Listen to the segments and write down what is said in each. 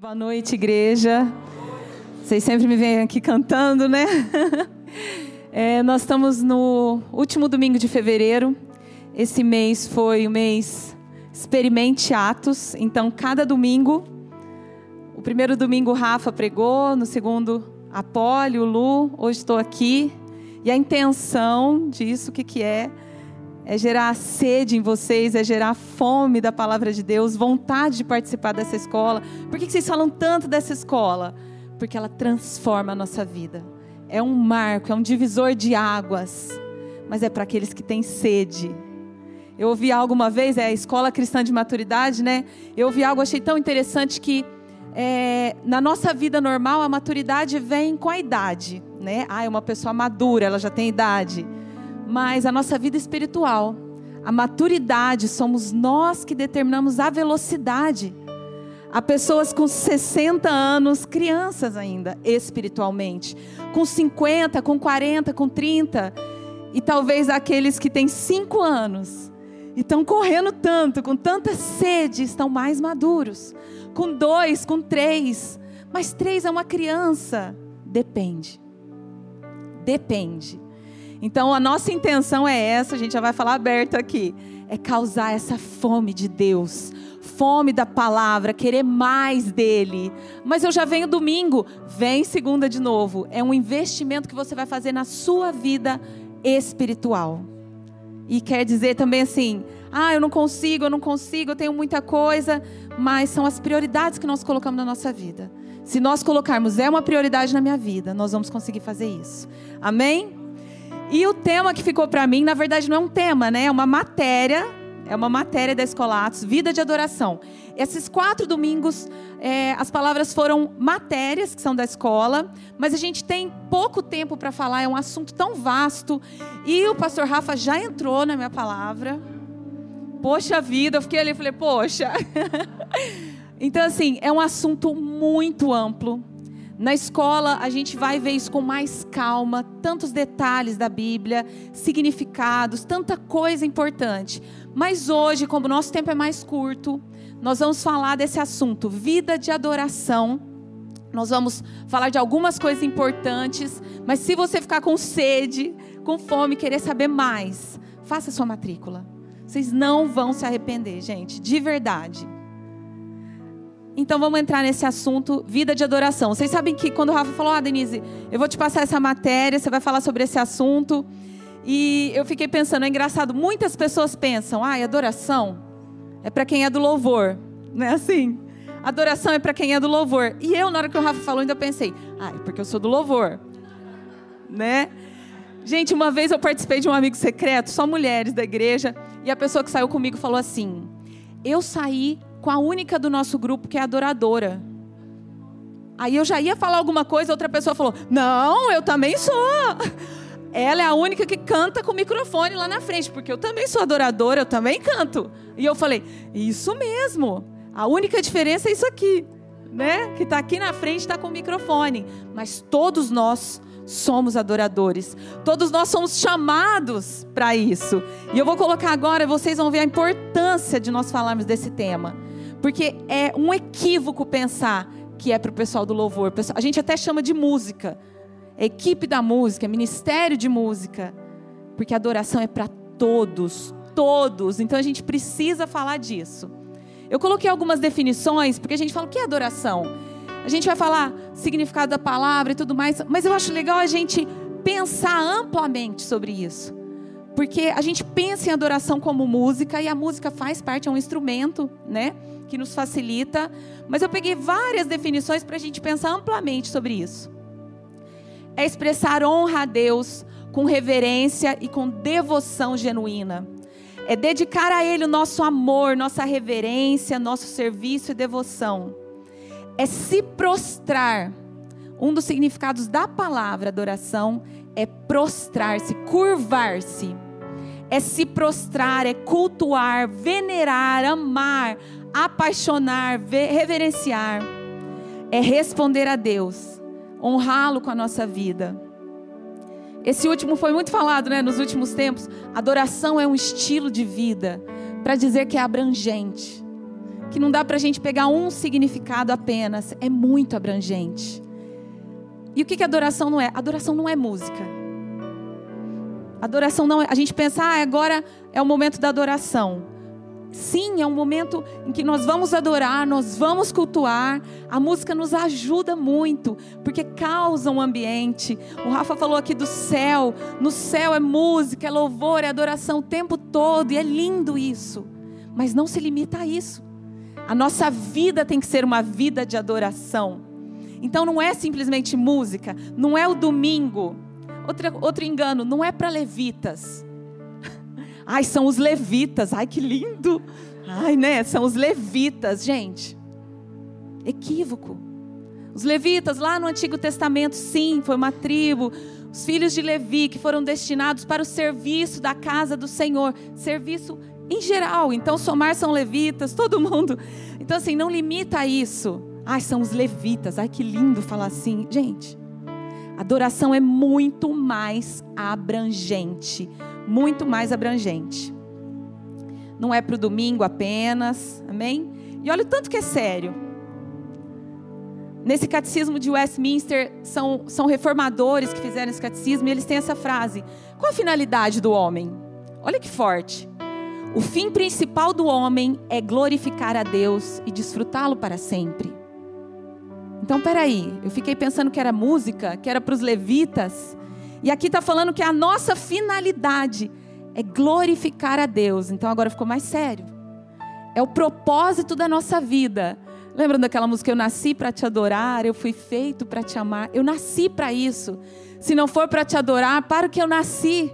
Boa noite, igreja. Vocês sempre me vêm aqui cantando, né? É, nós estamos no último domingo de fevereiro. Esse mês foi o mês Experimente Atos. Então, cada domingo, o primeiro domingo Rafa pregou, no segundo Apólio, o Lu, hoje estou aqui. E a intenção disso, o que, que é? É gerar sede em vocês, é gerar fome da palavra de Deus, vontade de participar dessa escola. Por que vocês falam tanto dessa escola? Porque ela transforma a nossa vida. É um marco, é um divisor de águas, mas é para aqueles que têm sede. Eu ouvi algo uma vez, é a escola cristã de maturidade, né? Eu ouvi algo, achei tão interessante que é, na nossa vida normal a maturidade vem com a idade, né? Ah, é uma pessoa madura, ela já tem idade mas a nossa vida espiritual, a maturidade, somos nós que determinamos a velocidade. Há pessoas com 60 anos, crianças ainda, espiritualmente, com 50, com 40, com 30, e talvez aqueles que têm 5 anos e estão correndo tanto, com tanta sede, estão mais maduros. Com dois, com três, mas três é uma criança. Depende. Depende. Então a nossa intenção é essa, a gente já vai falar aberto aqui, é causar essa fome de Deus, fome da palavra, querer mais dele. Mas eu já venho domingo, vem segunda de novo. É um investimento que você vai fazer na sua vida espiritual. E quer dizer também assim: ah, eu não consigo, eu não consigo, eu tenho muita coisa, mas são as prioridades que nós colocamos na nossa vida. Se nós colocarmos é uma prioridade na minha vida, nós vamos conseguir fazer isso. Amém? E o tema que ficou para mim, na verdade, não é um tema, né? É uma matéria. É uma matéria da Escola Atos, Vida de Adoração. Esses quatro domingos, é, as palavras foram matérias que são da escola, mas a gente tem pouco tempo para falar, é um assunto tão vasto. E o pastor Rafa já entrou na minha palavra. Poxa vida, eu fiquei ali e falei, poxa. então, assim, é um assunto muito amplo. Na escola, a gente vai ver isso com mais calma, tantos detalhes da Bíblia, significados, tanta coisa importante. Mas hoje, como o nosso tempo é mais curto, nós vamos falar desse assunto, vida de adoração. Nós vamos falar de algumas coisas importantes, mas se você ficar com sede, com fome, querer saber mais, faça sua matrícula. Vocês não vão se arrepender, gente, de verdade. Então vamos entrar nesse assunto, vida de adoração. Vocês sabem que quando o Rafa falou, ah, Denise, eu vou te passar essa matéria, você vai falar sobre esse assunto. E eu fiquei pensando, é engraçado, muitas pessoas pensam, ah, adoração é para quem é do louvor. Não é assim? Adoração é para quem é do louvor. E eu, na hora que o Rafa falou, ainda pensei, ah, é porque eu sou do louvor. Né? Gente, uma vez eu participei de um amigo secreto, só mulheres da igreja, e a pessoa que saiu comigo falou assim: Eu saí com a única do nosso grupo que é adoradora. Aí eu já ia falar alguma coisa, outra pessoa falou: Não, eu também sou. Ela é a única que canta com o microfone lá na frente, porque eu também sou adoradora, eu também canto. E eu falei: Isso mesmo. A única diferença é isso aqui, né? Que está aqui na frente, está com o microfone. Mas todos nós somos adoradores. Todos nós somos chamados para isso. E eu vou colocar agora, vocês vão ver a importância de nós falarmos desse tema. Porque é um equívoco pensar que é para o pessoal do louvor. A gente até chama de música. É equipe da música, é ministério de música. Porque a adoração é para todos, todos. Então a gente precisa falar disso. Eu coloquei algumas definições, porque a gente fala o que é adoração? A gente vai falar significado da palavra e tudo mais, mas eu acho legal a gente pensar amplamente sobre isso. Porque a gente pensa em adoração como música e a música faz parte, é um instrumento, né? Que nos facilita. Mas eu peguei várias definições para a gente pensar amplamente sobre isso. É expressar honra a Deus com reverência e com devoção genuína. É dedicar a Ele o nosso amor, nossa reverência, nosso serviço e devoção. É se prostrar. Um dos significados da palavra adoração é prostrar-se, curvar-se. É se prostrar, é cultuar, venerar, amar, apaixonar, reverenciar, é responder a Deus, honrá-lo com a nossa vida. Esse último foi muito falado, né, nos últimos tempos. Adoração é um estilo de vida para dizer que é abrangente, que não dá para a gente pegar um significado apenas, é muito abrangente. E o que, que adoração não é? Adoração não é música. Adoração não é. A gente pensa, ah, agora é o momento da adoração. Sim, é um momento em que nós vamos adorar, nós vamos cultuar. A música nos ajuda muito, porque causa um ambiente. O Rafa falou aqui do céu. No céu é música, é louvor, é adoração o tempo todo, e é lindo isso. Mas não se limita a isso. A nossa vida tem que ser uma vida de adoração. Então não é simplesmente música, não é o domingo. Outro engano, não é para levitas. Ai, são os levitas. Ai, que lindo. Ai, né? São os levitas, gente. Equívoco. Os levitas lá no Antigo Testamento, sim, foi uma tribo. Os filhos de Levi que foram destinados para o serviço da casa do Senhor, serviço em geral. Então, somar são levitas, todo mundo. Então, assim, não limita isso. Ai, são os levitas. Ai, que lindo falar assim. Gente, adoração é muito mais abrangente muito mais abrangente. Não é para o domingo apenas, amém? E olha o tanto que é sério. Nesse catecismo de Westminster, são, são reformadores que fizeram esse catecismo e eles têm essa frase: Qual a finalidade do homem? Olha que forte. O fim principal do homem é glorificar a Deus e desfrutá-lo para sempre. Então, peraí, eu fiquei pensando que era música, que era para os levitas. E aqui está falando que a nossa finalidade é glorificar a Deus. Então agora ficou mais sério. É o propósito da nossa vida. Lembram daquela música Eu nasci para te adorar, eu fui feito para te amar. Eu nasci para isso. Se não for para te adorar, para o que eu nasci.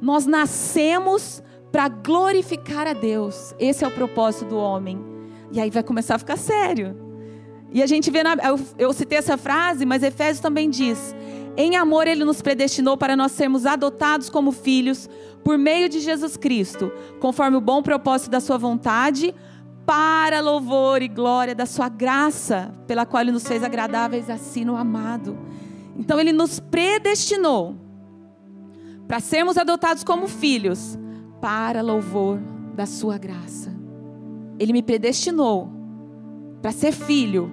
Nós nascemos para glorificar a Deus. Esse é o propósito do homem. E aí vai começar a ficar sério. E a gente vê na, eu, eu citei essa frase, mas Efésios também diz: em amor, Ele nos predestinou para nós sermos adotados como filhos por meio de Jesus Cristo, conforme o bom propósito da Sua vontade, para louvor e glória da Sua graça, pela qual Ele nos fez agradáveis assim no amado. Então, Ele nos predestinou para sermos adotados como filhos, para louvor da Sua graça. Ele me predestinou para ser filho,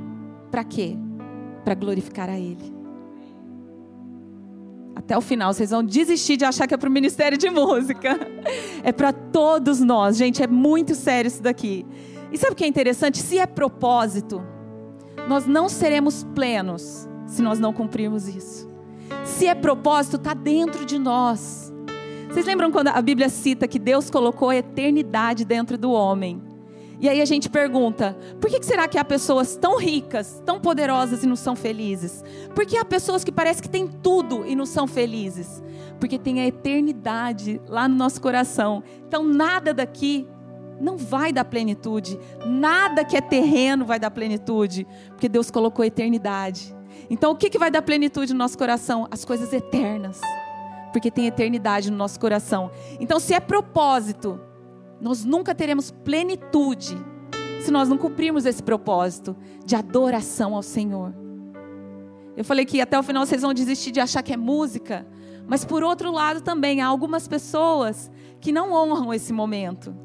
para quê? Para glorificar a Ele até o final. Vocês vão desistir de achar que é para o Ministério de Música. É para todos nós, gente. É muito sério isso daqui. E sabe o que é interessante? Se é propósito, nós não seremos plenos se nós não cumprirmos isso. Se é propósito, está dentro de nós. Vocês lembram quando a Bíblia cita que Deus colocou a eternidade dentro do homem? E aí a gente pergunta: por que será que há pessoas tão ricas, tão poderosas e não são felizes? Por que há pessoas que parecem que têm tudo e não são felizes? Porque tem a eternidade lá no nosso coração. Então nada daqui não vai dar plenitude, nada que é terreno vai dar plenitude, porque Deus colocou a eternidade. Então o que, que vai dar plenitude no nosso coração? As coisas eternas, porque tem eternidade no nosso coração. Então se é propósito, nós nunca teremos plenitude se nós não cumprirmos esse propósito de adoração ao Senhor. Eu falei que até o final vocês vão desistir de achar que é música, mas por outro lado também há algumas pessoas que não honram esse momento.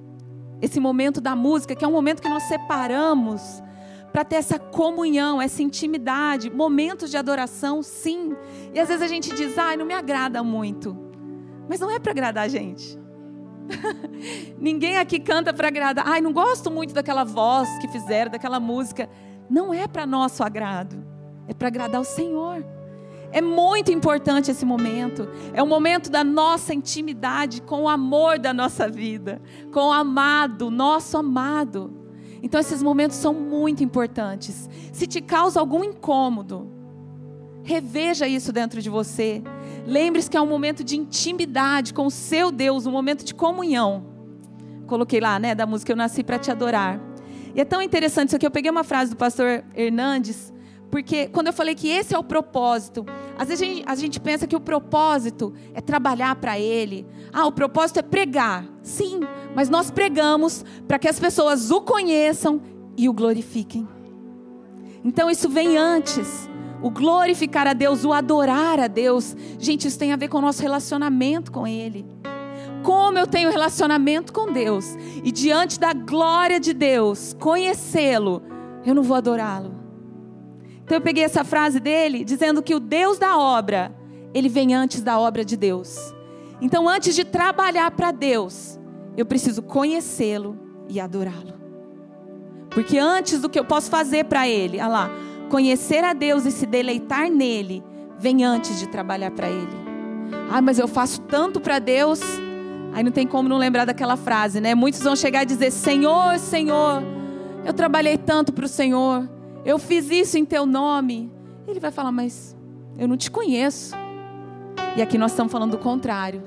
Esse momento da música, que é um momento que nós separamos para ter essa comunhão, essa intimidade, momentos de adoração, sim. E às vezes a gente diz: "Ai, não me agrada muito". Mas não é para agradar a gente. Ninguém aqui canta para agradar. Ai, não gosto muito daquela voz que fizeram, daquela música. Não é para nosso agrado. É para agradar o Senhor. É muito importante esse momento. É o momento da nossa intimidade com o amor da nossa vida, com o amado, nosso amado. Então esses momentos são muito importantes. Se te causa algum incômodo, reveja isso dentro de você. Lembre-se que é um momento de intimidade com o seu Deus, um momento de comunhão. Coloquei lá, né, da música Eu Nasci para Te Adorar. E é tão interessante isso aqui. Eu peguei uma frase do pastor Hernandes, porque quando eu falei que esse é o propósito, às vezes a gente, a gente pensa que o propósito é trabalhar para Ele. Ah, o propósito é pregar. Sim, mas nós pregamos para que as pessoas o conheçam e o glorifiquem. Então isso vem antes o glorificar a Deus, o adorar a Deus. Gente, isso tem a ver com o nosso relacionamento com Ele. como eu tenho relacionamento com Deus e diante da glória de Deus, conhecê-lo, eu não vou adorá-lo. Então eu peguei essa frase dele dizendo que o Deus da obra, ele vem antes da obra de Deus. Então antes de trabalhar para Deus, eu preciso conhecê-lo e adorá-lo. Porque antes do que eu posso fazer para ele, olha lá, conhecer a Deus e se deleitar nele, vem antes de trabalhar para ele. Ah, mas eu faço tanto para Deus. Aí não tem como não lembrar daquela frase, né? Muitos vão chegar e dizer: Senhor, Senhor, eu trabalhei tanto para o Senhor, eu fiz isso em teu nome. Ele vai falar: Mas eu não te conheço. E aqui nós estamos falando do contrário,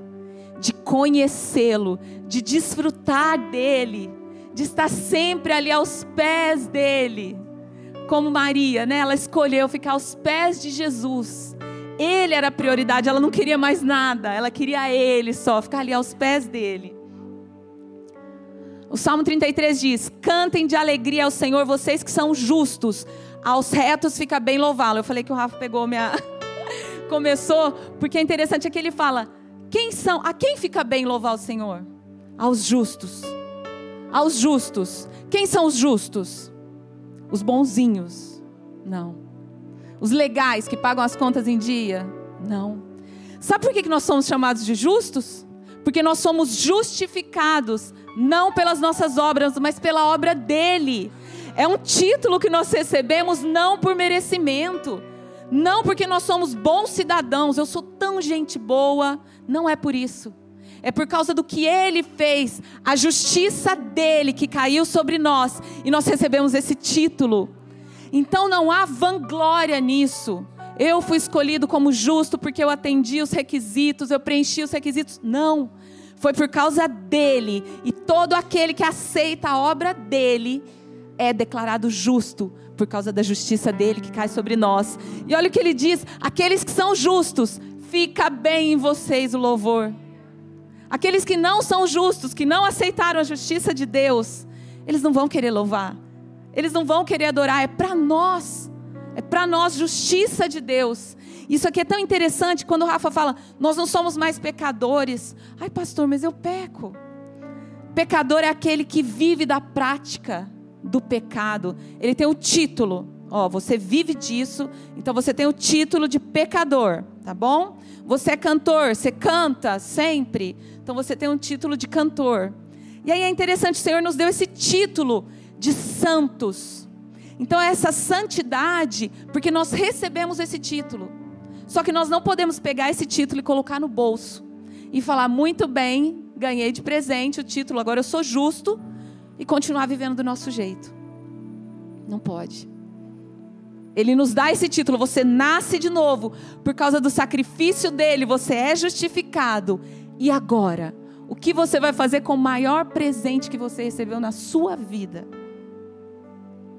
de conhecê-lo, de desfrutar dele, de estar sempre ali aos pés dele. Como Maria, né? Ela escolheu ficar aos pés de Jesus ele era a prioridade, ela não queria mais nada, ela queria ele só, ficar ali aos pés dele. O Salmo 33 diz: Cantem de alegria ao Senhor, vocês que são justos, aos retos fica bem louvá-lo. Eu falei que o Rafa pegou minha. Começou, porque é interessante é que ele fala: quem são, a quem fica bem louvar o Senhor? Aos justos. Aos justos. Quem são os justos? Os bonzinhos. Não. Os legais que pagam as contas em dia? Não. Sabe por que nós somos chamados de justos? Porque nós somos justificados, não pelas nossas obras, mas pela obra dele. É um título que nós recebemos não por merecimento, não porque nós somos bons cidadãos, eu sou tão gente boa, não é por isso. É por causa do que ele fez, a justiça dele que caiu sobre nós, e nós recebemos esse título. Então não há vanglória nisso. Eu fui escolhido como justo porque eu atendi os requisitos, eu preenchi os requisitos. Não. Foi por causa dele. E todo aquele que aceita a obra dele é declarado justo por causa da justiça dele que cai sobre nós. E olha o que ele diz: aqueles que são justos, fica bem em vocês o louvor. Aqueles que não são justos, que não aceitaram a justiça de Deus, eles não vão querer louvar. Eles não vão querer adorar, é para nós. É para nós justiça de Deus. Isso aqui é tão interessante quando o Rafa fala: "Nós não somos mais pecadores". Ai, pastor, mas eu peco. Pecador é aquele que vive da prática do pecado. Ele tem o título. Ó, você vive disso, então você tem o título de pecador, tá bom? Você é cantor, você canta sempre, então você tem um título de cantor. E aí é interessante, o Senhor nos deu esse título de santos. Então, essa santidade, porque nós recebemos esse título. Só que nós não podemos pegar esse título e colocar no bolso e falar, muito bem, ganhei de presente o título, agora eu sou justo, e continuar vivendo do nosso jeito. Não pode. Ele nos dá esse título, você nasce de novo, por causa do sacrifício dele, você é justificado. E agora, o que você vai fazer com o maior presente que você recebeu na sua vida?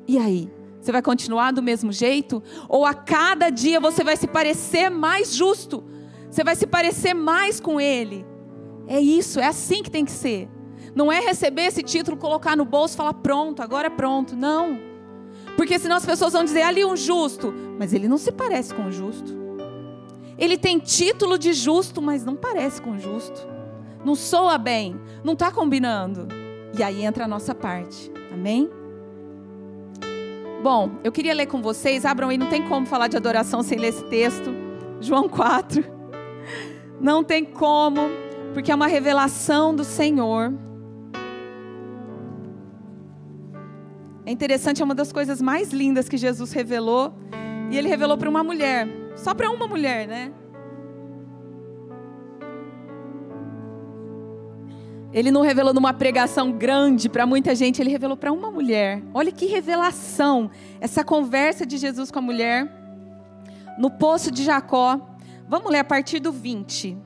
E aí? Você vai continuar do mesmo jeito? Ou a cada dia você vai se parecer mais justo? Você vai se parecer mais com Ele? É isso, é assim que tem que ser. Não é receber esse título, colocar no bolso e falar pronto, agora é pronto. Não. Porque senão as pessoas vão dizer ali um justo, mas ele não se parece com o justo. Ele tem título de justo, mas não parece com o justo. Não soa bem, não está combinando. E aí entra a nossa parte. Amém? Bom, eu queria ler com vocês, abram aí, não tem como falar de adoração sem ler esse texto. João 4. Não tem como, porque é uma revelação do Senhor. É interessante, é uma das coisas mais lindas que Jesus revelou. E ele revelou para uma mulher, só para uma mulher, né? Ele não revelou numa pregação grande para muita gente, ele revelou para uma mulher. Olha que revelação! Essa conversa de Jesus com a mulher no poço de Jacó. Vamos ler a partir do 20.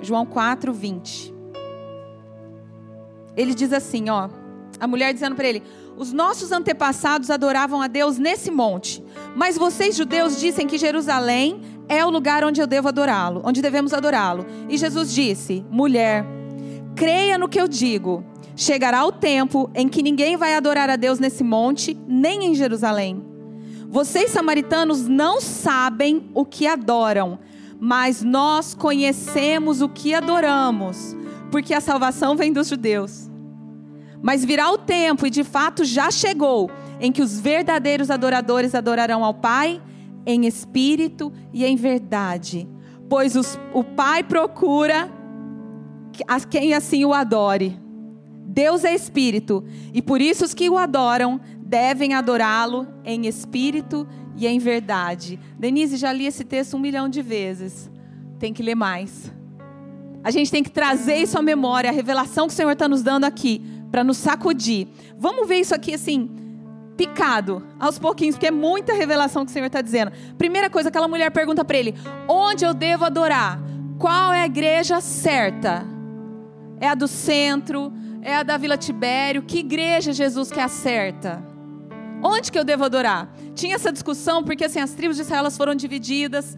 João 4, 20. Ele diz assim, ó, a mulher dizendo para ele: "Os nossos antepassados adoravam a Deus nesse monte, mas vocês judeus dizem que Jerusalém é o lugar onde eu devo adorá-lo, onde devemos adorá-lo". E Jesus disse: "Mulher, Creia no que eu digo. Chegará o tempo em que ninguém vai adorar a Deus nesse monte, nem em Jerusalém. Vocês, samaritanos, não sabem o que adoram, mas nós conhecemos o que adoramos, porque a salvação vem dos judeus. Mas virá o tempo, e de fato já chegou, em que os verdadeiros adoradores adorarão ao Pai em espírito e em verdade. Pois os, o Pai procura a quem assim o adore. Deus é espírito, e por isso os que o adoram devem adorá-lo em espírito e em verdade. Denise, já li esse texto um milhão de vezes. Tem que ler mais. A gente tem que trazer isso à memória, a revelação que o Senhor está nos dando aqui, para nos sacudir. Vamos ver isso aqui assim, picado, aos pouquinhos, porque é muita revelação que o Senhor está dizendo. Primeira coisa, aquela mulher pergunta para ele: onde eu devo adorar? Qual é a igreja certa? É a do centro? É a da Vila Tibério? Que igreja Jesus que é a certa? Onde que eu devo adorar? Tinha essa discussão porque assim as tribos de Israel foram divididas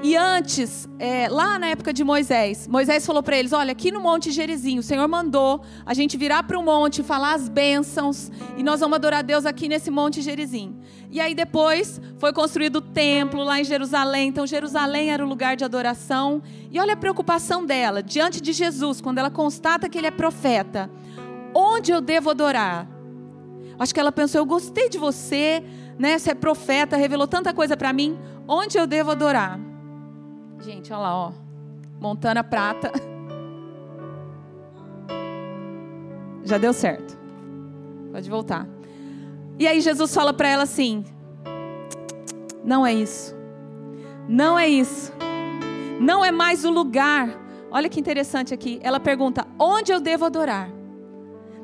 e antes, é, lá na época de Moisés, Moisés falou para eles: Olha, aqui no Monte Gerizim, o Senhor mandou a gente virar para o monte, falar as bênçãos, e nós vamos adorar Deus aqui nesse Monte Gerizim. E aí depois foi construído o templo lá em Jerusalém. Então, Jerusalém era o lugar de adoração. E olha a preocupação dela diante de Jesus, quando ela constata que ele é profeta: Onde eu devo adorar? Acho que ela pensou: Eu gostei de você, né? Você é profeta, revelou tanta coisa para mim. Onde eu devo adorar? Gente, olha lá, ó. Montana Prata. Já deu certo. Pode voltar. E aí Jesus fala para ela assim: Não é isso. Não é isso. Não é mais o lugar. Olha que interessante aqui. Ela pergunta: Onde eu devo adorar?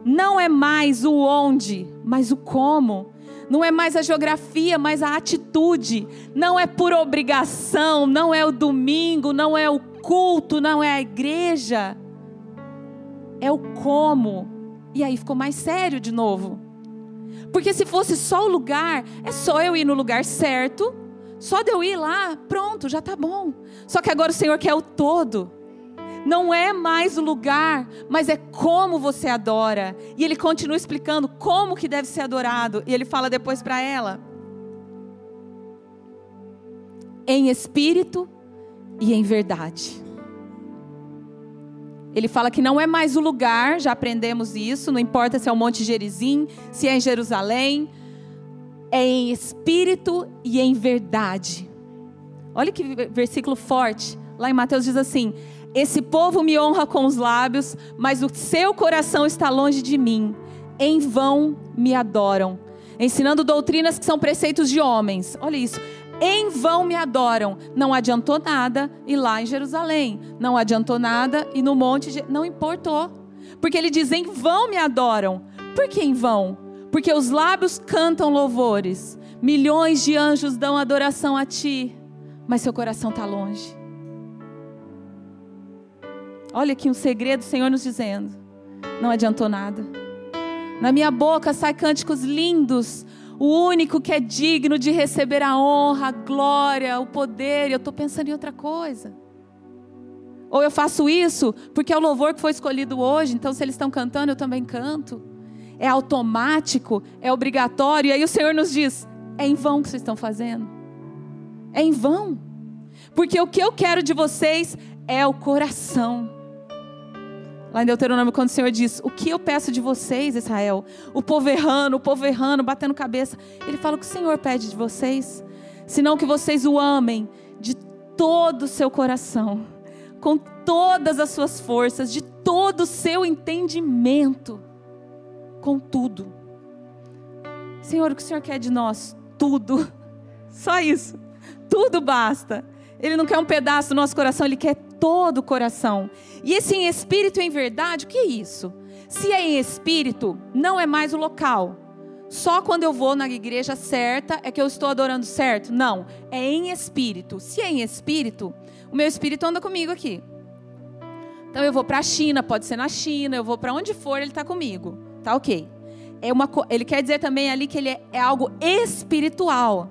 Não é mais o onde, mas o como não é mais a geografia, mas a atitude. Não é por obrigação, não é o domingo, não é o culto, não é a igreja. É o como. E aí ficou mais sério de novo. Porque se fosse só o lugar, é só eu ir no lugar certo, só de eu ir lá, pronto, já está bom. Só que agora o Senhor quer o todo não é mais o lugar, mas é como você adora. E ele continua explicando como que deve ser adorado. E ele fala depois para ela: em espírito e em verdade. Ele fala que não é mais o lugar, já aprendemos isso, não importa se é o Monte Gerizim, se é em Jerusalém, é em espírito e em verdade. Olha que versículo forte. Lá em Mateus diz assim: esse povo me honra com os lábios, mas o seu coração está longe de mim. Em vão me adoram, ensinando doutrinas que são preceitos de homens. Olha isso. Em vão me adoram. Não adiantou nada ir lá em Jerusalém. Não adiantou nada e no monte. De... Não importou. Porque ele diz: em vão me adoram. Por que em vão? Porque os lábios cantam louvores. Milhões de anjos dão adoração a ti, mas seu coração está longe. Olha aqui um segredo, o Senhor nos dizendo. Não adiantou nada. Na minha boca sai cânticos lindos. O único que é digno de receber a honra, a glória, o poder. Eu estou pensando em outra coisa. Ou eu faço isso porque é o louvor que foi escolhido hoje. Então, se eles estão cantando, eu também canto. É automático, é obrigatório. E aí o Senhor nos diz: é em vão que vocês estão fazendo. É em vão. Porque o que eu quero de vocês é o coração. Lá em Deuteronômio, quando o Senhor diz: O que eu peço de vocês, Israel? O povo errando, o povo errando, batendo cabeça. Ele fala: O que o Senhor pede de vocês? Senão que vocês o amem de todo o seu coração, com todas as suas forças, de todo o seu entendimento, com tudo. Senhor, o que o Senhor quer de nós? Tudo. Só isso. Tudo basta. Ele não quer um pedaço do nosso coração, ele quer todo o coração. E esse em espírito e em verdade, o que é isso? Se é em espírito, não é mais o local. Só quando eu vou na igreja certa é que eu estou adorando certo? Não, é em espírito. Se é em espírito, o meu espírito anda comigo aqui. Então eu vou para a China, pode ser na China, eu vou para onde for, ele está comigo. Tá ok. É uma, ele quer dizer também ali que ele é, é algo espiritual,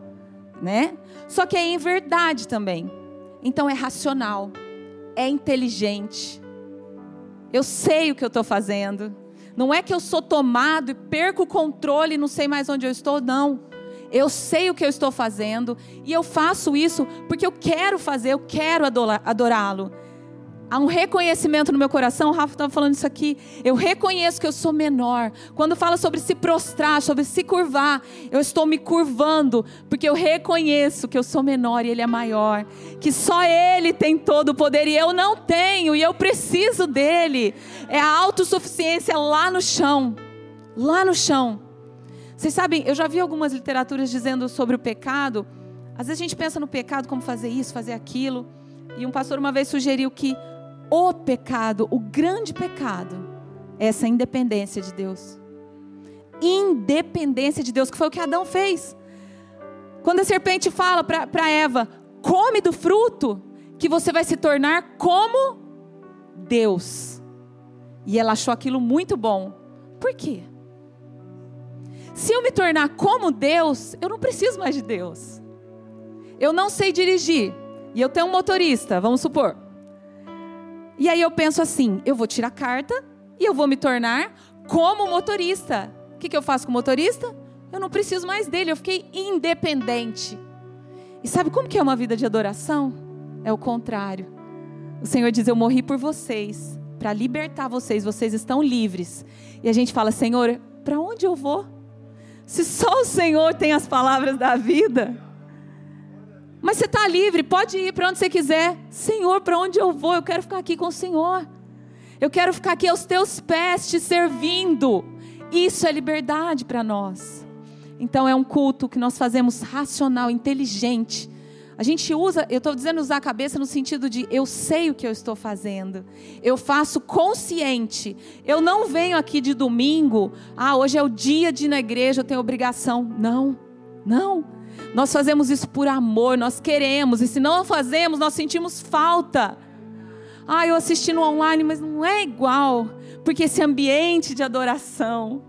né? Só que é em verdade também. Então é racional é inteligente. Eu sei o que eu estou fazendo. Não é que eu sou tomado e perco o controle e não sei mais onde eu estou, não. Eu sei o que eu estou fazendo e eu faço isso porque eu quero fazer, eu quero adorá-lo. Há um reconhecimento no meu coração, o Rafa estava falando isso aqui. Eu reconheço que eu sou menor. Quando fala sobre se prostrar, sobre se curvar, eu estou me curvando, porque eu reconheço que eu sou menor e Ele é maior. Que só Ele tem todo o poder e eu não tenho, e eu preciso dele. É a autossuficiência lá no chão. Lá no chão. Vocês sabem, eu já vi algumas literaturas dizendo sobre o pecado. Às vezes a gente pensa no pecado como fazer isso, fazer aquilo. E um pastor uma vez sugeriu que o pecado, o grande pecado, é essa independência de Deus. Independência de Deus, que foi o que Adão fez. Quando a serpente fala para Eva: come do fruto, que você vai se tornar como Deus. E ela achou aquilo muito bom. Por quê? Se eu me tornar como Deus, eu não preciso mais de Deus. Eu não sei dirigir. E eu tenho um motorista, vamos supor. E aí eu penso assim: eu vou tirar carta e eu vou me tornar como motorista. O que, que eu faço com o motorista? Eu não preciso mais dele, eu fiquei independente. E sabe como que é uma vida de adoração? É o contrário. O Senhor diz: Eu morri por vocês, para libertar vocês, vocês estão livres. E a gente fala: Senhor, para onde eu vou? Se só o Senhor tem as palavras da vida. Mas você está livre, pode ir para onde você quiser. Senhor, para onde eu vou? Eu quero ficar aqui com o Senhor. Eu quero ficar aqui aos teus pés, te servindo. Isso é liberdade para nós. Então é um culto que nós fazemos racional, inteligente. A gente usa, eu estou dizendo usar a cabeça no sentido de eu sei o que eu estou fazendo, eu faço consciente. Eu não venho aqui de domingo, ah, hoje é o dia de ir na igreja, eu tenho obrigação. Não, não. Nós fazemos isso por amor, nós queremos, e se não fazemos, nós sentimos falta. Ah, eu assisti no online, mas não é igual, porque esse ambiente de adoração,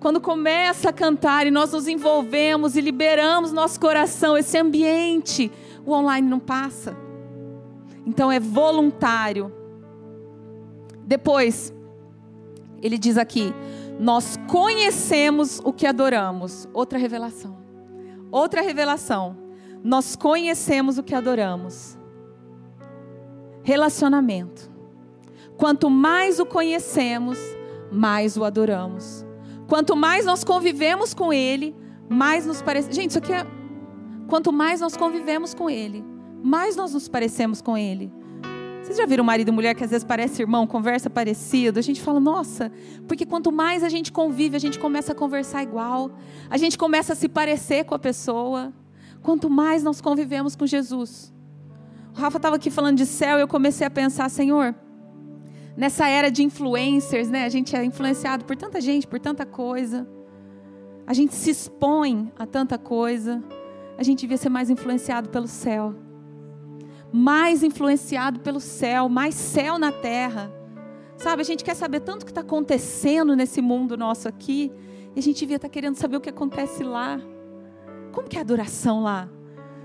quando começa a cantar e nós nos envolvemos e liberamos nosso coração, esse ambiente, o online não passa. Então é voluntário. Depois, ele diz aqui: nós conhecemos o que adoramos. Outra revelação. Outra revelação. Nós conhecemos o que adoramos. Relacionamento. Quanto mais o conhecemos, mais o adoramos. Quanto mais nós convivemos com Ele, mais nos parece. Gente, isso aqui é. Quanto mais nós convivemos com Ele, mais nós nos parecemos com Ele. Vocês já viram marido e mulher que às vezes parece irmão, conversa parecido? A gente fala, nossa, porque quanto mais a gente convive, a gente começa a conversar igual, a gente começa a se parecer com a pessoa. Quanto mais nós convivemos com Jesus. O Rafa estava aqui falando de céu e eu comecei a pensar, Senhor, nessa era de influencers, né? A gente é influenciado por tanta gente, por tanta coisa. A gente se expõe a tanta coisa. A gente devia ser mais influenciado pelo céu mais influenciado pelo céu, mais céu na terra. Sabe, a gente quer saber tanto o que está acontecendo nesse mundo nosso aqui, e a gente devia estar tá querendo saber o que acontece lá. Como que é a adoração lá?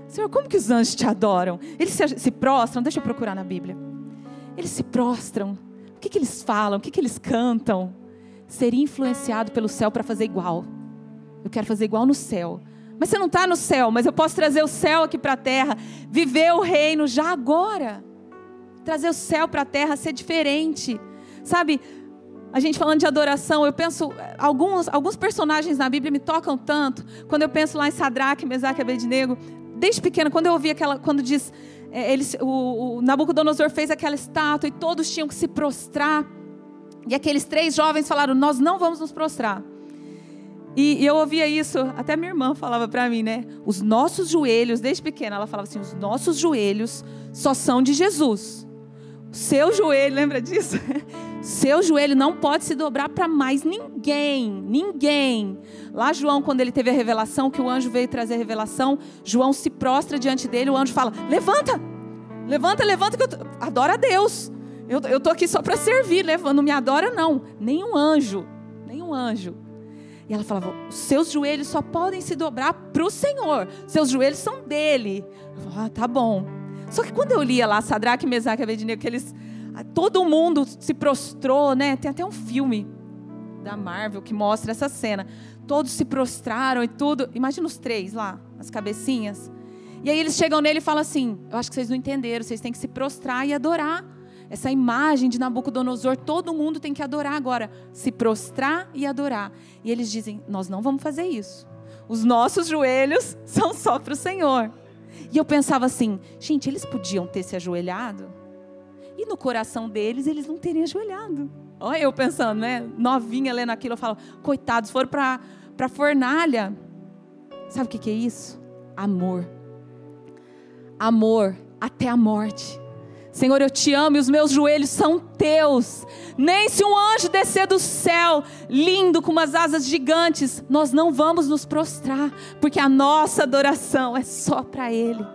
Senhor, como que os anjos te adoram? Eles se, se prostram, deixa eu procurar na Bíblia. Eles se prostram. O que, que eles falam? O que, que eles cantam? Seria influenciado pelo céu para fazer igual. Eu quero fazer igual no céu. Mas você não está no céu, mas eu posso trazer o céu aqui para a terra, viver o reino já agora. Trazer o céu para a terra, ser diferente. Sabe, a gente falando de adoração, eu penso, alguns, alguns personagens na Bíblia me tocam tanto. Quando eu penso lá em Sadraque, Mesaque e Abednego, desde pequena, quando eu ouvi aquela, quando diz, é, eles, o, o Nabucodonosor fez aquela estátua e todos tinham que se prostrar. E aqueles três jovens falaram: Nós não vamos nos prostrar. E, eu ouvia isso, até minha irmã falava para mim, né? Os nossos joelhos, desde pequena, ela falava assim: os nossos joelhos só são de Jesus. Seu joelho, lembra disso? Seu joelho não pode se dobrar para mais ninguém, ninguém. Lá João, quando ele teve a revelação, que o anjo veio trazer a revelação, João se prostra diante dele, o anjo fala: Levanta, levanta, levanta, que eu tô... adora a Deus. Eu, eu tô aqui só para servir, não me adora não. Nenhum anjo, nenhum anjo e ela falava: seus joelhos só podem se dobrar para o Senhor, seus joelhos são dele. Eu falava, ah, tá bom. Só que quando eu lia lá Sadraque, Mesaque e Abednego, que eles, todo mundo se prostrou, né? Tem até um filme da Marvel que mostra essa cena. Todos se prostraram e tudo. Imagina os três lá, as cabecinhas. E aí eles chegam nele e falam assim: Eu acho que vocês não entenderam, vocês têm que se prostrar e adorar. Essa imagem de Nabucodonosor, todo mundo tem que adorar agora, se prostrar e adorar. E eles dizem: Nós não vamos fazer isso. Os nossos joelhos são só para o Senhor. E eu pensava assim: gente, eles podiam ter se ajoelhado? E no coração deles, eles não terem ajoelhado. Olha eu pensando, né? Novinha lendo aquilo, eu falo: coitados, foram para a fornalha. Sabe o que, que é isso? Amor. Amor até a morte. Senhor, eu te amo e os meus joelhos são teus. Nem se um anjo descer do céu, lindo, com umas asas gigantes, nós não vamos nos prostrar, porque a nossa adoração é só para Ele.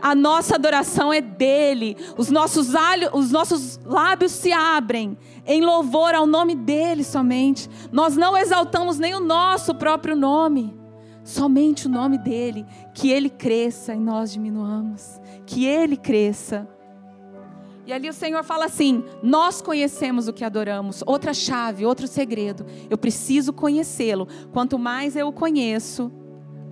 A nossa adoração é dele. Os nossos, os nossos lábios se abrem em louvor ao nome dele somente. Nós não exaltamos nem o nosso próprio nome, somente o nome dele. Que ele cresça e nós diminuamos. Que ele cresça. E ali o Senhor fala assim: Nós conhecemos o que adoramos. Outra chave, outro segredo. Eu preciso conhecê-lo. Quanto mais eu o conheço,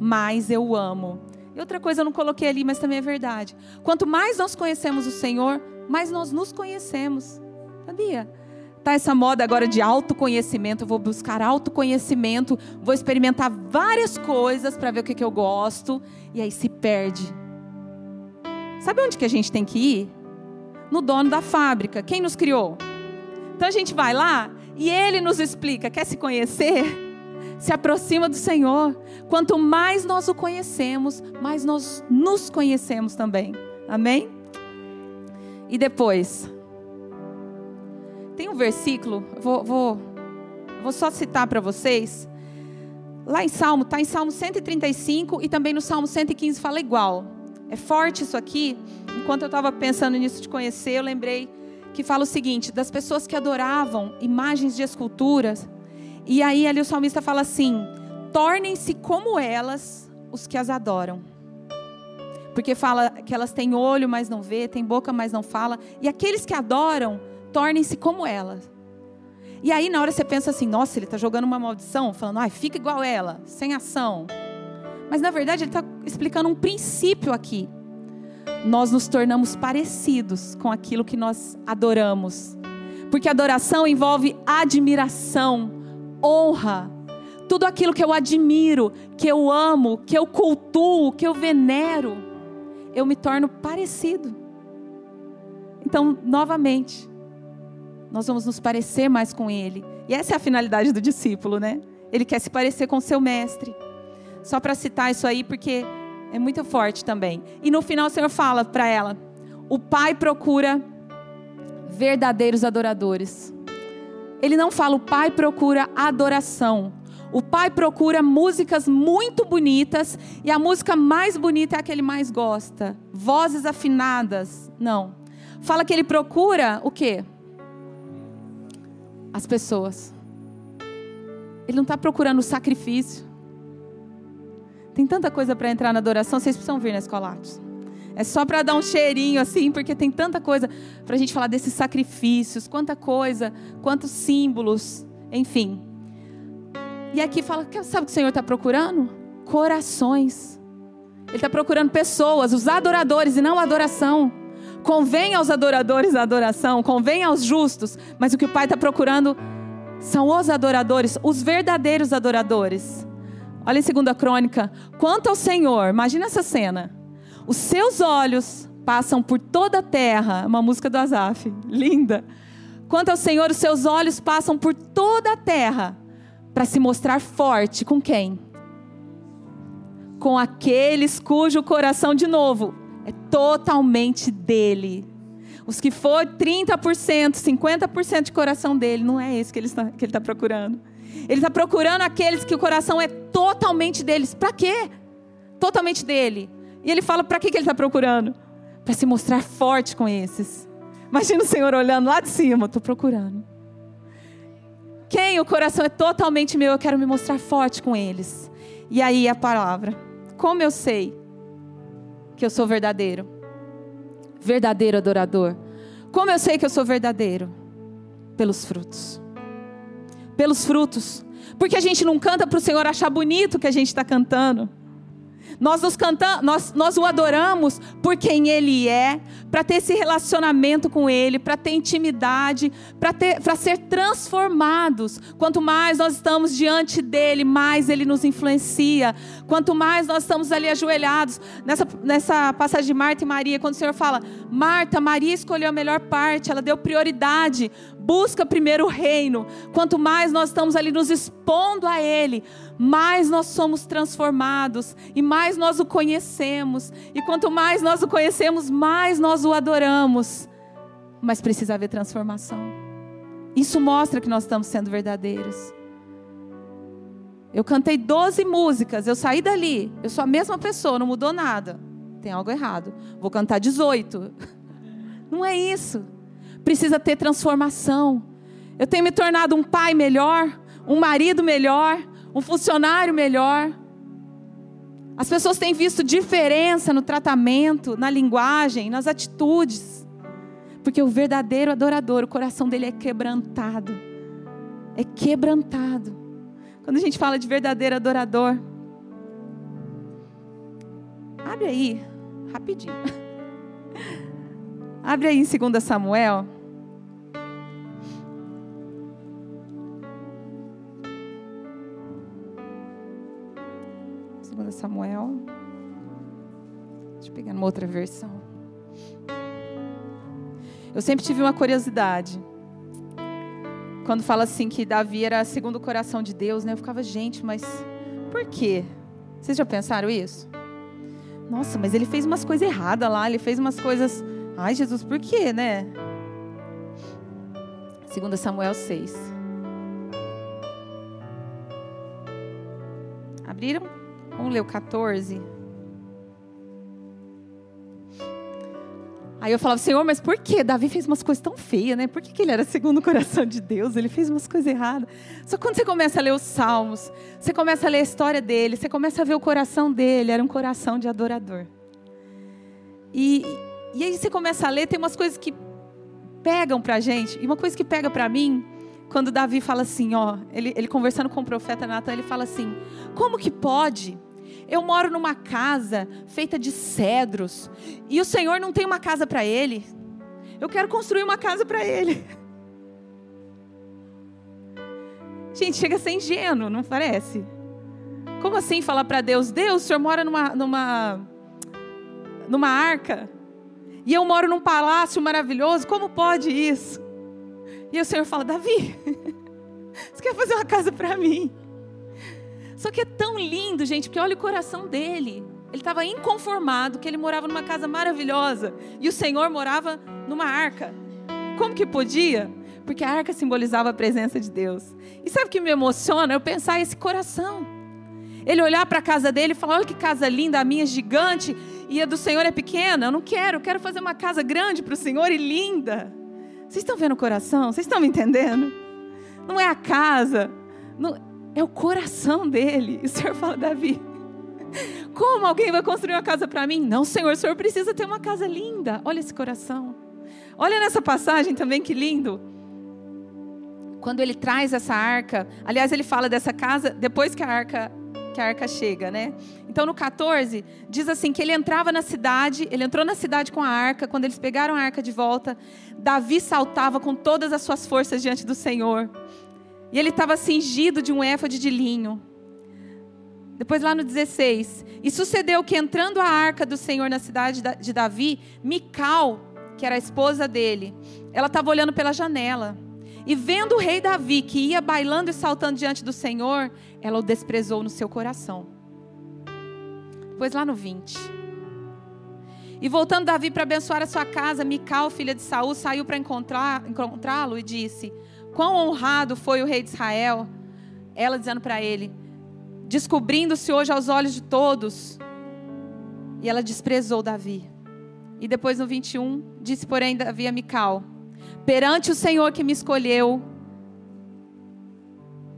mais eu o amo. E outra coisa eu não coloquei ali, mas também é verdade. Quanto mais nós conhecemos o Senhor, mais nós nos conhecemos. Sabia? Tá essa moda agora de autoconhecimento. Eu vou buscar autoconhecimento, vou experimentar várias coisas para ver o que, que eu gosto. E aí se perde. Sabe onde que a gente tem que ir? No dono da fábrica. Quem nos criou? Então a gente vai lá e ele nos explica. Quer se conhecer? Se aproxima do Senhor. Quanto mais nós o conhecemos, mais nós nos conhecemos também. Amém? E depois, tem um versículo, vou, vou, vou só citar para vocês. Lá em Salmo, está em Salmo 135 e também no Salmo 115 fala igual. É forte isso aqui. Enquanto eu estava pensando nisso de conhecer, eu lembrei que fala o seguinte: das pessoas que adoravam imagens de esculturas. E aí ali o salmista fala assim: tornem-se como elas os que as adoram. Porque fala que elas têm olho, mas não vê, têm boca, mas não fala. E aqueles que adoram, tornem-se como elas. E aí na hora você pensa assim: nossa, ele está jogando uma maldição, falando, ai, fica igual ela, sem ação. Mas na verdade ele está explicando um princípio aqui. Nós nos tornamos parecidos com aquilo que nós adoramos. Porque adoração envolve admiração, honra, tudo aquilo que eu admiro, que eu amo, que eu cultuo, que eu venero, eu me torno parecido. Então, novamente, nós vamos nos parecer mais com Ele. E essa é a finalidade do discípulo, né? Ele quer se parecer com seu mestre. Só para citar isso aí, porque é muito forte também. E no final o Senhor fala para ela: o Pai procura verdadeiros adoradores. Ele não fala, o Pai procura adoração. O Pai procura músicas muito bonitas e a música mais bonita é a que ele mais gosta. Vozes afinadas. Não. Fala que ele procura o quê? As pessoas. Ele não está procurando sacrifício. Tem tanta coisa para entrar na adoração, vocês precisam vir na Escolatos. É só para dar um cheirinho assim, porque tem tanta coisa para a gente falar desses sacrifícios, quanta coisa, quantos símbolos, enfim. E aqui fala, sabe o que o Senhor está procurando? Corações. Ele está procurando pessoas, os adoradores e não a adoração. Convém aos adoradores a adoração, convém aos justos, mas o que o Pai está procurando são os adoradores, os verdadeiros adoradores. Olha em 2 Crônica. Quanto ao Senhor, imagina essa cena. Os seus olhos passam por toda a terra. Uma música do Azaf. Linda. Quanto ao Senhor, os seus olhos passam por toda a terra para se mostrar forte com quem? Com aqueles cujo coração, de novo, é totalmente dele. Os que for 30%, 50% de coração dele, não é esse que ele está, que ele está procurando. Ele está procurando aqueles que o coração é totalmente deles. Para quê? Totalmente dele. E ele fala: para que ele está procurando? Para se mostrar forte com esses. Imagina o Senhor olhando lá de cima: estou procurando. Quem o coração é totalmente meu, eu quero me mostrar forte com eles. E aí a palavra: como eu sei que eu sou verdadeiro? Verdadeiro adorador. Como eu sei que eu sou verdadeiro? Pelos frutos pelos frutos. Porque a gente não canta para o Senhor achar bonito que a gente está cantando. Nós, nos cantamos, nós, nós o adoramos por quem Ele é, para ter esse relacionamento com Ele, para ter intimidade, para ser transformados. Quanto mais nós estamos diante dEle, mais Ele nos influencia. Quanto mais nós estamos ali ajoelhados, nessa, nessa passagem de Marta e Maria, quando o Senhor fala, Marta, Maria escolheu a melhor parte, ela deu prioridade, busca primeiro o reino. Quanto mais nós estamos ali nos expondo a Ele, mais nós somos transformados e mais nós o conhecemos. E quanto mais nós o conhecemos, mais nós o adoramos. Mas precisa haver transformação. Isso mostra que nós estamos sendo verdadeiros. Eu cantei 12 músicas, eu saí dali, eu sou a mesma pessoa, não mudou nada. Tem algo errado. Vou cantar 18. Não é isso. Precisa ter transformação. Eu tenho me tornado um pai melhor, um marido melhor, um funcionário melhor. As pessoas têm visto diferença no tratamento, na linguagem, nas atitudes. Porque o verdadeiro adorador, o coração dele é quebrantado. É quebrantado. Quando a gente fala de verdadeiro adorador, abre aí, rapidinho. Abre aí em 2 Samuel. 2 Samuel. Deixa eu pegar uma outra versão. Eu sempre tive uma curiosidade. Quando fala assim que Davi era segundo o coração de Deus, né? Eu ficava, gente, mas por quê? Vocês já pensaram isso? Nossa, mas ele fez umas coisas erradas lá, ele fez umas coisas. Ai, Jesus, por quê, né? 2 Samuel 6. Abriram? Vamos ler o 14. Aí eu falava, Senhor, mas por que? Davi fez umas coisas tão feias, né? Por que, que ele era segundo o coração de Deus? Ele fez umas coisas erradas. Só que quando você começa a ler os salmos, você começa a ler a história dele, você começa a ver o coração dele, era um coração de adorador. E, e aí você começa a ler, tem umas coisas que pegam pra gente, e uma coisa que pega pra mim, quando Davi fala assim, ó, ele, ele conversando com o profeta Natan, ele fala assim: como que pode? Eu moro numa casa feita de cedros e o Senhor não tem uma casa para ele. Eu quero construir uma casa para ele. Gente, chega a ser ingênuo, não parece? Como assim falar para Deus, Deus, o Senhor mora numa, numa, numa arca e eu moro num palácio maravilhoso, como pode isso? E o Senhor fala, Davi, você quer fazer uma casa para mim? Só que é tão lindo, gente, porque olha o coração dele. Ele estava inconformado que ele morava numa casa maravilhosa e o Senhor morava numa arca. Como que podia? Porque a arca simbolizava a presença de Deus. E sabe o que me emociona? Eu pensar esse coração. Ele olhar para a casa dele e falar: Olha que casa linda, a minha é gigante e a do Senhor é pequena. Eu não quero, eu quero fazer uma casa grande para o Senhor e linda. Vocês estão vendo o coração? Vocês estão me entendendo? Não é a casa. Não, é o coração dele. E o Senhor fala, Davi, como alguém vai construir uma casa para mim? Não, Senhor, o Senhor precisa ter uma casa linda. Olha esse coração. Olha nessa passagem também, que lindo. Quando ele traz essa arca, aliás, ele fala dessa casa depois que a arca que a arca chega, né? Então no 14 diz assim que ele entrava na cidade, ele entrou na cidade com a arca, quando eles pegaram a arca de volta, Davi saltava com todas as suas forças diante do Senhor. E ele estava cingido de um éfode de linho. Depois lá no 16. E sucedeu que entrando a arca do Senhor na cidade de Davi, Mical, que era a esposa dele, ela estava olhando pela janela. E vendo o rei Davi que ia bailando e saltando diante do Senhor, ela o desprezou no seu coração. Depois lá no 20. E voltando Davi para abençoar a sua casa, Mical, filha de Saul, saiu para encontrá-lo e disse: Quão honrado foi o rei de Israel, ela dizendo para ele, descobrindo-se hoje aos olhos de todos. E ela desprezou Davi. E depois no 21, disse, porém, Davi a Mical: Perante o Senhor que me escolheu,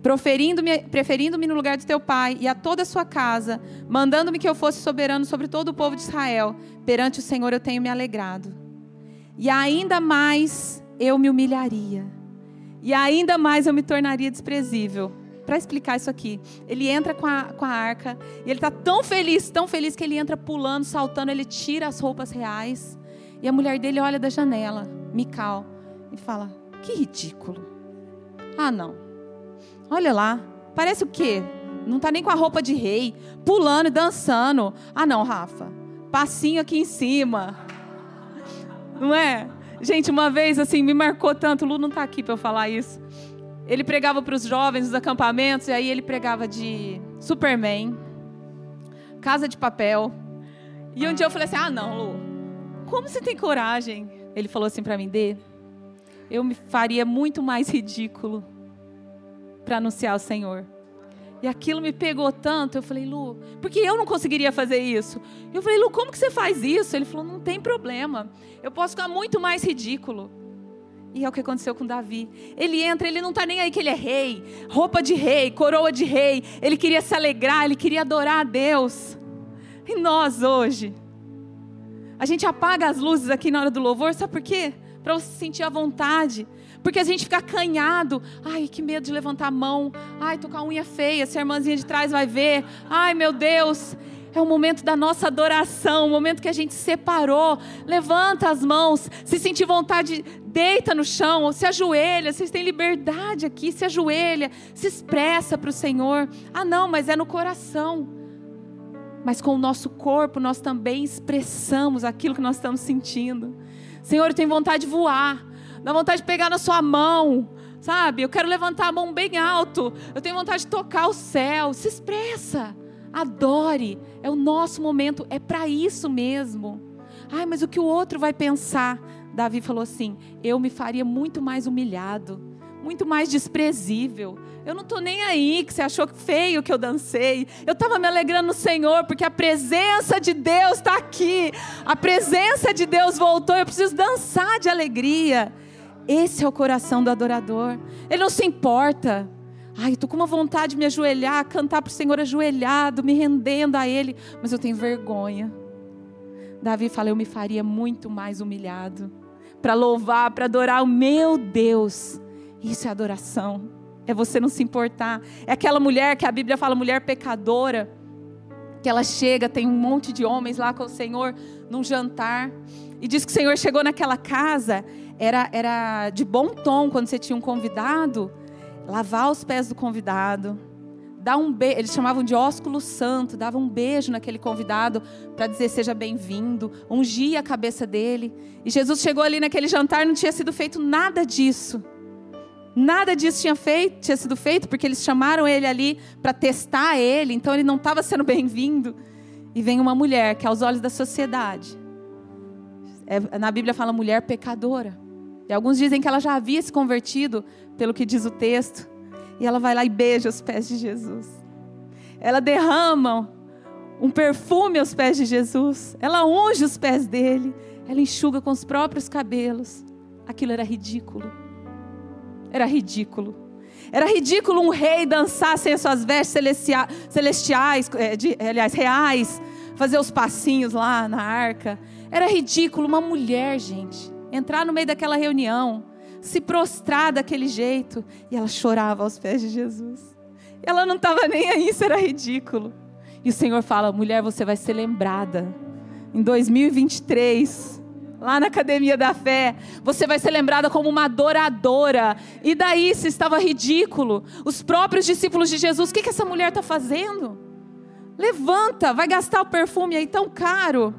preferindo-me preferindo no lugar de teu pai e a toda a sua casa, mandando-me que eu fosse soberano sobre todo o povo de Israel, perante o Senhor eu tenho me alegrado. E ainda mais eu me humilharia e ainda mais eu me tornaria desprezível. Para explicar isso aqui, ele entra com a, com a arca e ele está tão feliz, tão feliz que ele entra pulando, saltando, ele tira as roupas reais, E a mulher dele olha da janela, Mical, e fala: Que ridículo. Ah, não. Olha lá, parece o quê? Não tá nem com a roupa de rei, pulando e dançando. Ah, não, Rafa. Passinho aqui em cima. Não é? Gente, uma vez assim, me marcou tanto. O Lu não tá aqui para eu falar isso. Ele pregava para os jovens nos acampamentos, e aí ele pregava de Superman, Casa de Papel. E um dia eu falei assim: Ah, não, Lu, como você tem coragem? Ele falou assim para mim: Dê, eu me faria muito mais ridículo para anunciar o Senhor. E aquilo me pegou tanto, eu falei, Lu, porque eu não conseguiria fazer isso. Eu falei, Lu, como que você faz isso? Ele falou, não tem problema, eu posso ficar muito mais ridículo. E é o que aconteceu com Davi. Ele entra, ele não está nem aí que ele é rei, roupa de rei, coroa de rei. Ele queria se alegrar, ele queria adorar a Deus. E nós hoje, a gente apaga as luzes aqui na hora do louvor, sabe por quê? Para você sentir a vontade. Porque a gente fica acanhado. Ai, que medo de levantar a mão. Ai, tô com a unha feia, se a irmãzinha de trás vai ver. Ai, meu Deus. É o momento da nossa adoração, o momento que a gente separou. Levanta as mãos, se sentir vontade, deita no chão, se ajoelha. Vocês têm liberdade aqui, se ajoelha, se expressa para o Senhor. Ah, não, mas é no coração. Mas com o nosso corpo nós também expressamos aquilo que nós estamos sentindo. Senhor, eu tenho vontade de voar dá vontade de pegar na sua mão, sabe? Eu quero levantar a mão bem alto, eu tenho vontade de tocar o céu. Se expressa, adore, é o nosso momento, é para isso mesmo. Ai, mas o que o outro vai pensar? Davi falou assim: eu me faria muito mais humilhado, muito mais desprezível. Eu não estou nem aí que você achou feio que eu dancei. Eu estava me alegrando no Senhor, porque a presença de Deus está aqui. A presença de Deus voltou. Eu preciso dançar de alegria. Esse é o coração do adorador. Ele não se importa. Ai, estou com uma vontade de me ajoelhar, cantar para o Senhor ajoelhado, me rendendo a Ele, mas eu tenho vergonha. Davi fala: Eu me faria muito mais humilhado para louvar, para adorar o meu Deus. Isso é adoração. É você não se importar. É aquela mulher que a Bíblia fala, mulher pecadora, que ela chega, tem um monte de homens lá com o Senhor num jantar, e diz que o Senhor chegou naquela casa era, era de bom tom quando você tinha um convidado, lavar os pés do convidado, dar um beijo, eles chamavam de ósculo santo, dava um beijo naquele convidado para dizer seja bem-vindo, ungir a cabeça dele. E Jesus chegou ali naquele jantar, não tinha sido feito nada disso. Nada disso tinha, feito, tinha sido feito, porque eles chamaram ele ali para testar ele, então ele não estava sendo bem-vindo. E vem uma mulher que, aos olhos da sociedade, é, na Bíblia fala mulher pecadora. E alguns dizem que ela já havia se convertido, pelo que diz o texto. E ela vai lá e beija os pés de Jesus. Ela derrama um perfume aos pés de Jesus. Ela unge os pés dele. Ela enxuga com os próprios cabelos. Aquilo era ridículo. Era ridículo. Era ridículo um rei dançar sem as suas vestes celestiais, eh, de, aliás, reais, fazer os passinhos lá na arca. Era ridículo uma mulher, gente, entrar no meio daquela reunião, se prostrar daquele jeito, e ela chorava aos pés de Jesus. Ela não estava nem aí, isso era ridículo. E o Senhor fala: mulher, você vai ser lembrada em 2023 lá na Academia da Fé, você vai ser lembrada como uma adoradora. E daí, se estava ridículo, os próprios discípulos de Jesus, o que, que essa mulher está fazendo? Levanta, vai gastar o perfume aí tão caro.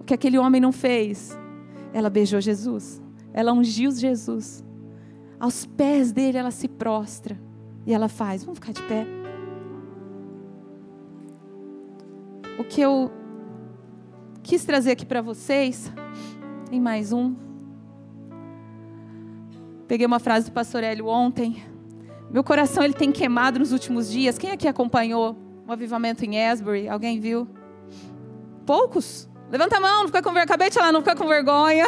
O que aquele homem não fez? Ela beijou Jesus. Ela ungiu Jesus. Aos pés dele ela se prostra. E ela faz. Vamos ficar de pé. O que eu quis trazer aqui para vocês. Tem mais um. Peguei uma frase do pastor Hélio ontem. Meu coração ele tem queimado nos últimos dias. Quem aqui acompanhou o avivamento em Asbury? Alguém viu? Poucos? Levanta a mão, não fica com vergonha. Acabei de falar, não fica com vergonha.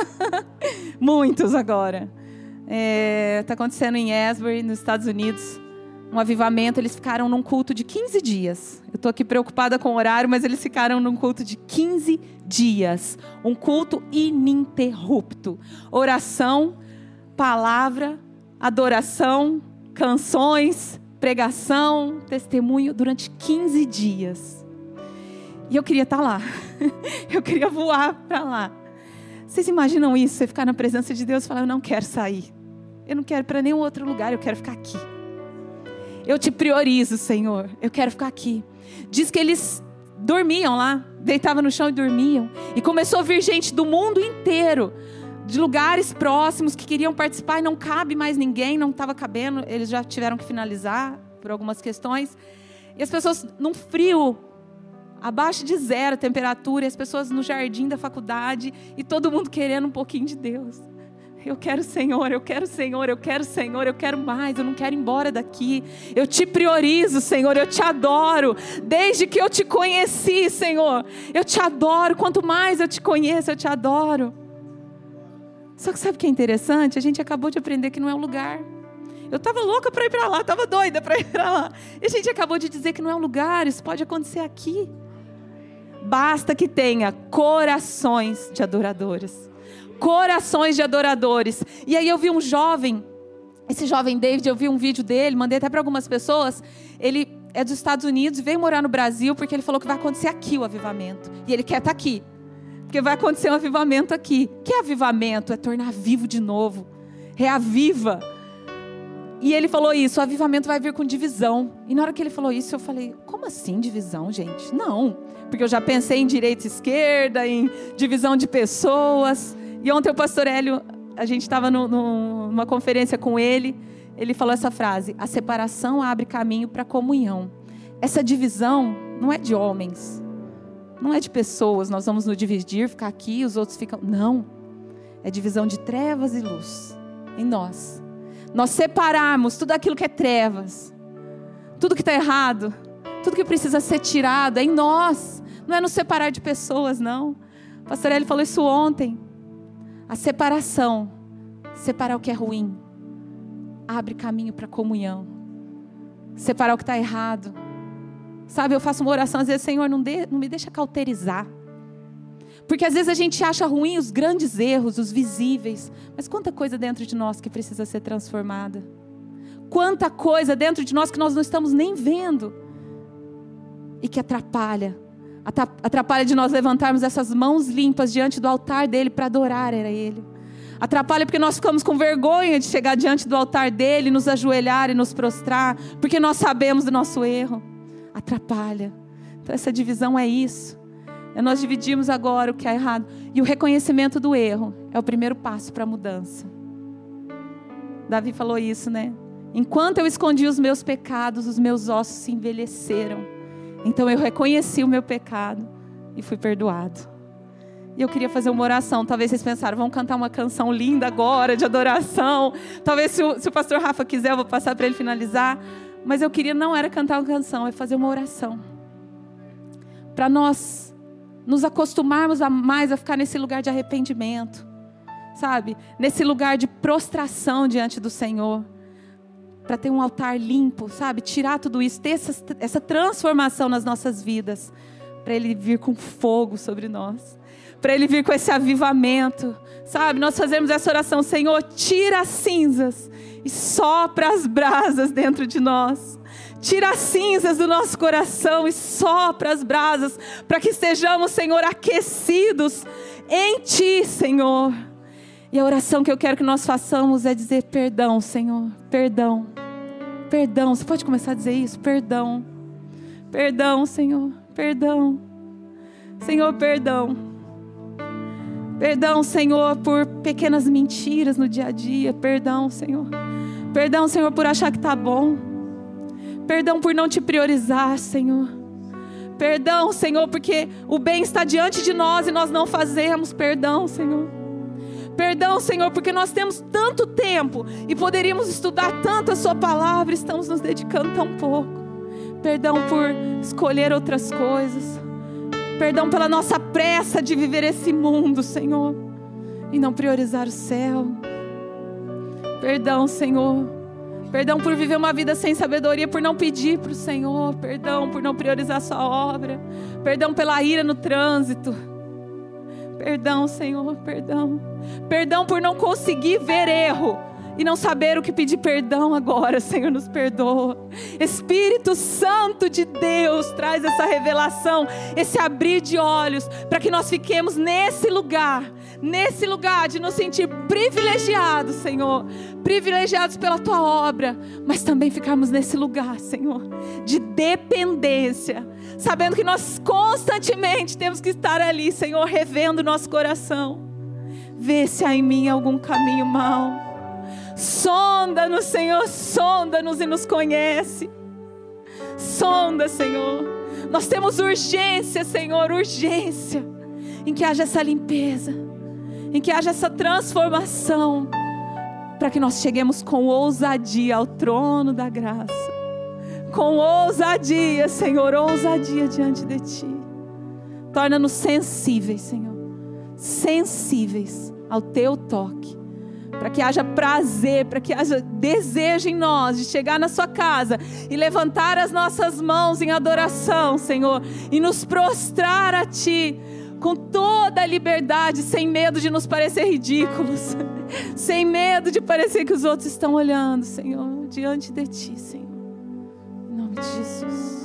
Muitos agora. Está é, tá acontecendo em Asbury, nos Estados Unidos. Um avivamento, eles ficaram num culto de 15 dias. Eu estou aqui preocupada com o horário, mas eles ficaram num culto de 15 dias. Um culto ininterrupto. Oração, palavra, adoração, canções, pregação, testemunho durante 15 dias. E eu queria estar tá lá. Eu queria voar para lá. Vocês imaginam isso? Você ficar na presença de Deus e falar: Eu não quero sair. Eu não quero para nenhum outro lugar, eu quero ficar aqui. Eu te priorizo, Senhor. Eu quero ficar aqui. Diz que eles dormiam lá, deitavam no chão e dormiam. E começou a vir gente do mundo inteiro, de lugares próximos que queriam participar e não cabe mais ninguém, não estava cabendo, eles já tiveram que finalizar por algumas questões. E as pessoas num frio abaixo de zero a temperatura, e as pessoas no jardim da faculdade e todo mundo querendo um pouquinho de Deus. Eu quero Senhor, eu quero Senhor, eu quero Senhor, eu quero mais, eu não quero ir embora daqui. Eu te priorizo, Senhor, eu te adoro. Desde que eu te conheci, Senhor, eu te adoro. Quanto mais eu te conheço, eu te adoro. Só que sabe o que é interessante? A gente acabou de aprender que não é o lugar. Eu estava louca para ir para lá, estava doida para ir para lá. E a gente acabou de dizer que não é o lugar, isso pode acontecer aqui. Basta que tenha corações de adoradores corações de adoradores. E aí eu vi um jovem, esse jovem David, eu vi um vídeo dele, mandei até para algumas pessoas. Ele é dos Estados Unidos e veio morar no Brasil porque ele falou que vai acontecer aqui o avivamento. E ele quer estar tá aqui. Porque vai acontecer um avivamento aqui. Que avivamento? É tornar vivo de novo. Reaviva. E ele falou isso, o avivamento vai vir com divisão. E na hora que ele falou isso, eu falei, como assim divisão, gente? Não. Porque eu já pensei em direita e esquerda, em divisão de pessoas. E ontem o pastor Hélio, a gente estava numa conferência com ele, ele falou essa frase: a separação abre caminho para a comunhão. Essa divisão não é de homens, não é de pessoas, nós vamos nos dividir, ficar aqui, os outros ficam. Não. É divisão de trevas e luz em nós. Nós separarmos tudo aquilo que é trevas, tudo que está errado, tudo que precisa ser tirado é em nós. Não é nos separar de pessoas, não. O pastor Eli falou isso ontem. A separação, separar o que é ruim, abre caminho para comunhão. Separar o que está errado. Sabe, eu faço uma oração às vezes, Senhor, não, não me deixa cauterizar. Porque às vezes a gente acha ruim os grandes erros, os visíveis. Mas quanta coisa dentro de nós que precisa ser transformada. Quanta coisa dentro de nós que nós não estamos nem vendo. E que atrapalha Atrapalha de nós levantarmos essas mãos limpas diante do altar dele para adorar era ele. Atrapalha porque nós ficamos com vergonha de chegar diante do altar dele, nos ajoelhar e nos prostrar, porque nós sabemos do nosso erro. Atrapalha. Então essa divisão é isso. É nós dividimos agora o que é errado. E o reconhecimento do erro é o primeiro passo para a mudança. Davi falou isso, né? Enquanto eu escondi os meus pecados, os meus ossos se envelheceram. Então eu reconheci o meu pecado e fui perdoado. E eu queria fazer uma oração. Talvez vocês pensaram, vamos cantar uma canção linda agora de adoração. Talvez se o, se o pastor Rafa quiser, eu vou passar para ele finalizar. Mas eu queria não era cantar uma canção, é fazer uma oração. Para nós nos acostumarmos a mais a ficar nesse lugar de arrependimento. Sabe? Nesse lugar de prostração diante do Senhor para ter um altar limpo, sabe? Tirar tudo isso, ter essa, essa transformação nas nossas vidas, para Ele vir com fogo sobre nós, para Ele vir com esse avivamento, sabe? Nós fazemos essa oração, Senhor, tira as cinzas e sopra as brasas dentro de nós. Tira as cinzas do nosso coração e sopra as brasas, para que estejamos, Senhor, aquecidos em Ti, Senhor. E a oração que eu quero que nós façamos é dizer: perdão, Senhor, perdão. Perdão, você pode começar a dizer isso? Perdão. Perdão, Senhor, perdão. Senhor, perdão. Perdão, Senhor, por pequenas mentiras no dia a dia. Perdão, Senhor. Perdão, Senhor, por achar que está bom. Perdão por não te priorizar, Senhor. Perdão, Senhor, porque o bem está diante de nós e nós não fazemos. Perdão, Senhor. Perdão, Senhor, porque nós temos tanto tempo e poderíamos estudar tanto a Sua palavra, estamos nos dedicando tão pouco. Perdão por escolher outras coisas. Perdão pela nossa pressa de viver esse mundo, Senhor, e não priorizar o céu. Perdão, Senhor. Perdão por viver uma vida sem sabedoria, por não pedir para o Senhor. Perdão por não priorizar Sua obra. Perdão pela ira no trânsito. Perdão, Senhor, perdão. Perdão por não conseguir ver erro e não saber o que pedir perdão agora, Senhor, nos perdoa. Espírito Santo de Deus, traz essa revelação, esse abrir de olhos, para que nós fiquemos nesse lugar, nesse lugar de nos sentir privilegiados, Senhor, privilegiados pela tua obra, mas também ficarmos nesse lugar, Senhor, de dependência, sabendo que nós constantemente temos que estar ali, Senhor, revendo nosso coração. Vê se há em mim algum caminho mau Sonda-nos, Senhor, sonda-nos e nos conhece. Sonda, Senhor. Nós temos urgência, Senhor, urgência em que haja essa limpeza, em que haja essa transformação, para que nós cheguemos com ousadia ao trono da graça. Com ousadia, Senhor, ousadia diante de Ti. Torna-nos sensíveis, Senhor, sensíveis ao Teu toque para que haja prazer, para que haja desejo em nós de chegar na Sua casa e levantar as nossas mãos em adoração, Senhor, e nos prostrar a Ti com toda a liberdade, sem medo de nos parecer ridículos, sem medo de parecer que os outros estão olhando, Senhor, diante de Ti, Senhor. Em nome de Jesus.